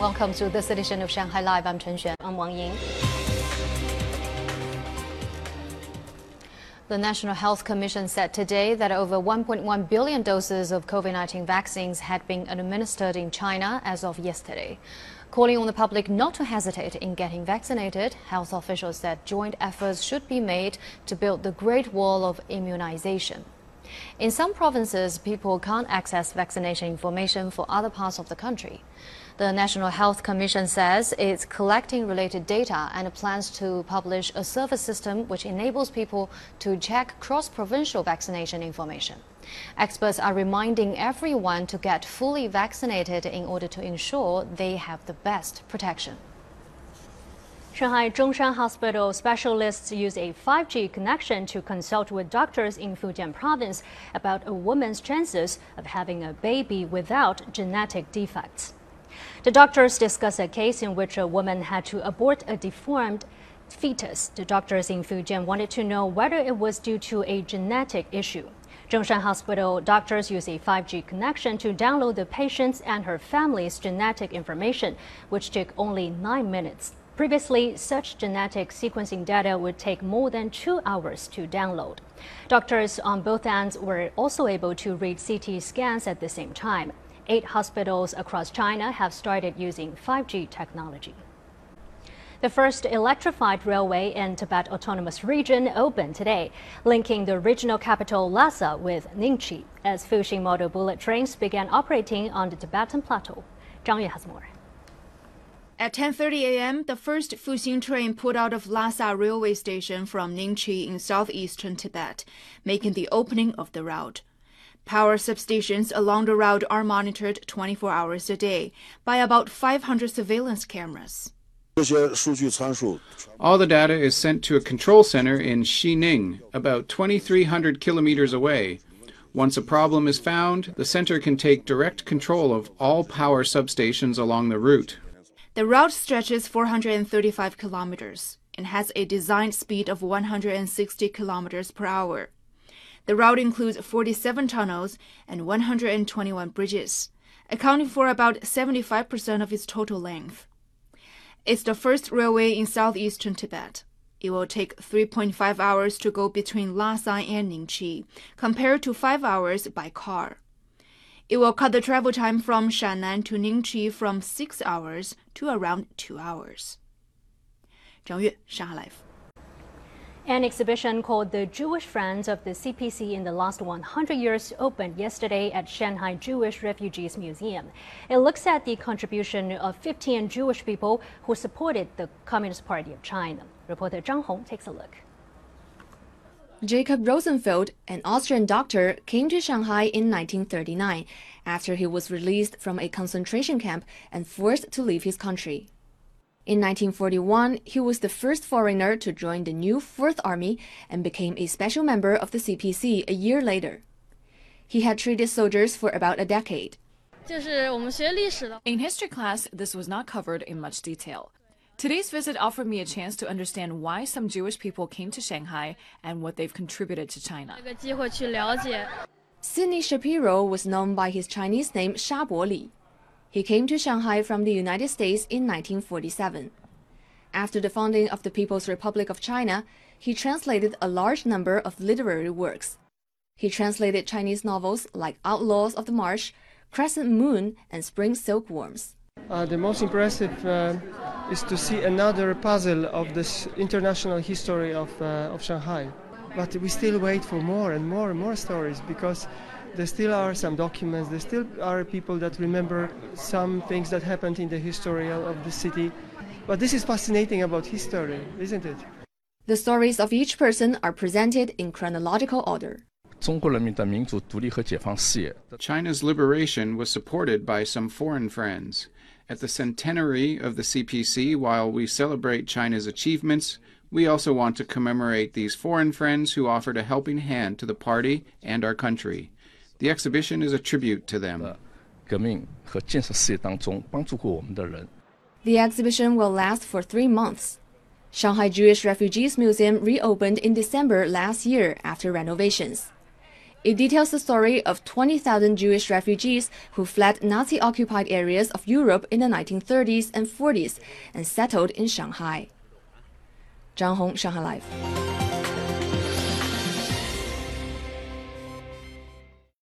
Welcome to this edition of Shanghai Live. I'm Chen Xuan. I'm Wang Ying. The National Health Commission said today that over 1.1 billion doses of COVID 19 vaccines had been administered in China as of yesterday. Calling on the public not to hesitate in getting vaccinated, health officials said joint efforts should be made to build the Great Wall of Immunization. In some provinces, people can't access vaccination information for other parts of the country. The National Health Commission says it's collecting related data and plans to publish a service system which enables people to check cross provincial vaccination information. Experts are reminding everyone to get fully vaccinated in order to ensure they have the best protection. Shanghai Zhongshan Hospital specialists use a 5G connection to consult with doctors in Fujian province about a woman's chances of having a baby without genetic defects. The doctors discuss a case in which a woman had to abort a deformed fetus. The doctors in Fujian wanted to know whether it was due to a genetic issue. Zhongshan Hospital doctors use a 5G connection to download the patient's and her family's genetic information, which took only nine minutes. Previously, such genetic sequencing data would take more than two hours to download. Doctors on both ends were also able to read CT scans at the same time. Eight hospitals across China have started using 5G technology. The first electrified railway in Tibet Autonomous Region opened today, linking the regional capital Lhasa with Nyingchi as Fuxing model bullet trains began operating on the Tibetan plateau. Zhang Yue has more. At 10:30 a.m., the first Fuxing train pulled out of Lhasa railway station from Nyingchi in southeastern Tibet, making the opening of the route. Power substations along the route are monitored 24 hours a day by about 500 surveillance cameras. All the data is sent to a control center in Xining, about 2,300 kilometers away. Once a problem is found, the center can take direct control of all power substations along the route. The route stretches 435 kilometers and has a design speed of 160 kilometers per hour. The route includes 47 tunnels and 121 bridges, accounting for about 75% of its total length. It's the first railway in southeastern Tibet. It will take 3.5 hours to go between Lhasa and Nyingchi, compared to 5 hours by car. It will cut the travel time from Shannan to Nyingchi from 6 hours to around 2 hours. Zhang Yue, Shanghai Live. An exhibition called The Jewish Friends of the CPC in the Last 100 Years opened yesterday at Shanghai Jewish Refugees Museum. It looks at the contribution of 15 Jewish people who supported the Communist Party of China. Reporter Zhang Hong takes a look. Jacob Rosenfeld, an Austrian doctor, came to Shanghai in 1939 after he was released from a concentration camp and forced to leave his country. In 1941, he was the first foreigner to join the new Fourth Army and became a special member of the CPC a year later. He had treated soldiers for about a decade. Uh, in history class, this was not covered in much detail. Today's visit offered me a chance to understand why some Jewish people came to Shanghai and what they've contributed to China. Sidney Shapiro was known by his Chinese name Sha Boli. He came to Shanghai from the United States in 1947. After the founding of the People's Republic of China, he translated a large number of literary works. He translated Chinese novels like Outlaws of the Marsh, Crescent Moon, and Spring Silkworms. Uh, the most impressive uh, is to see another puzzle of this international history of, uh, of Shanghai. But we still wait for more and more and more stories because there still are some documents, there still are people that remember some things that happened in the history of the city. But this is fascinating about history, isn't it? The stories of each person are presented in chronological order. China's liberation was supported by some foreign friends. At the centenary of the CPC, while we celebrate China's achievements, we also want to commemorate these foreign friends who offered a helping hand to the party and our country. The exhibition is a tribute to them. The exhibition will last for three months. Shanghai Jewish Refugees Museum reopened in December last year after renovations. It details the story of 20,000 Jewish refugees who fled Nazi occupied areas of Europe in the 1930s and 40s and settled in Shanghai. Zhang Hong, Shanghai Live.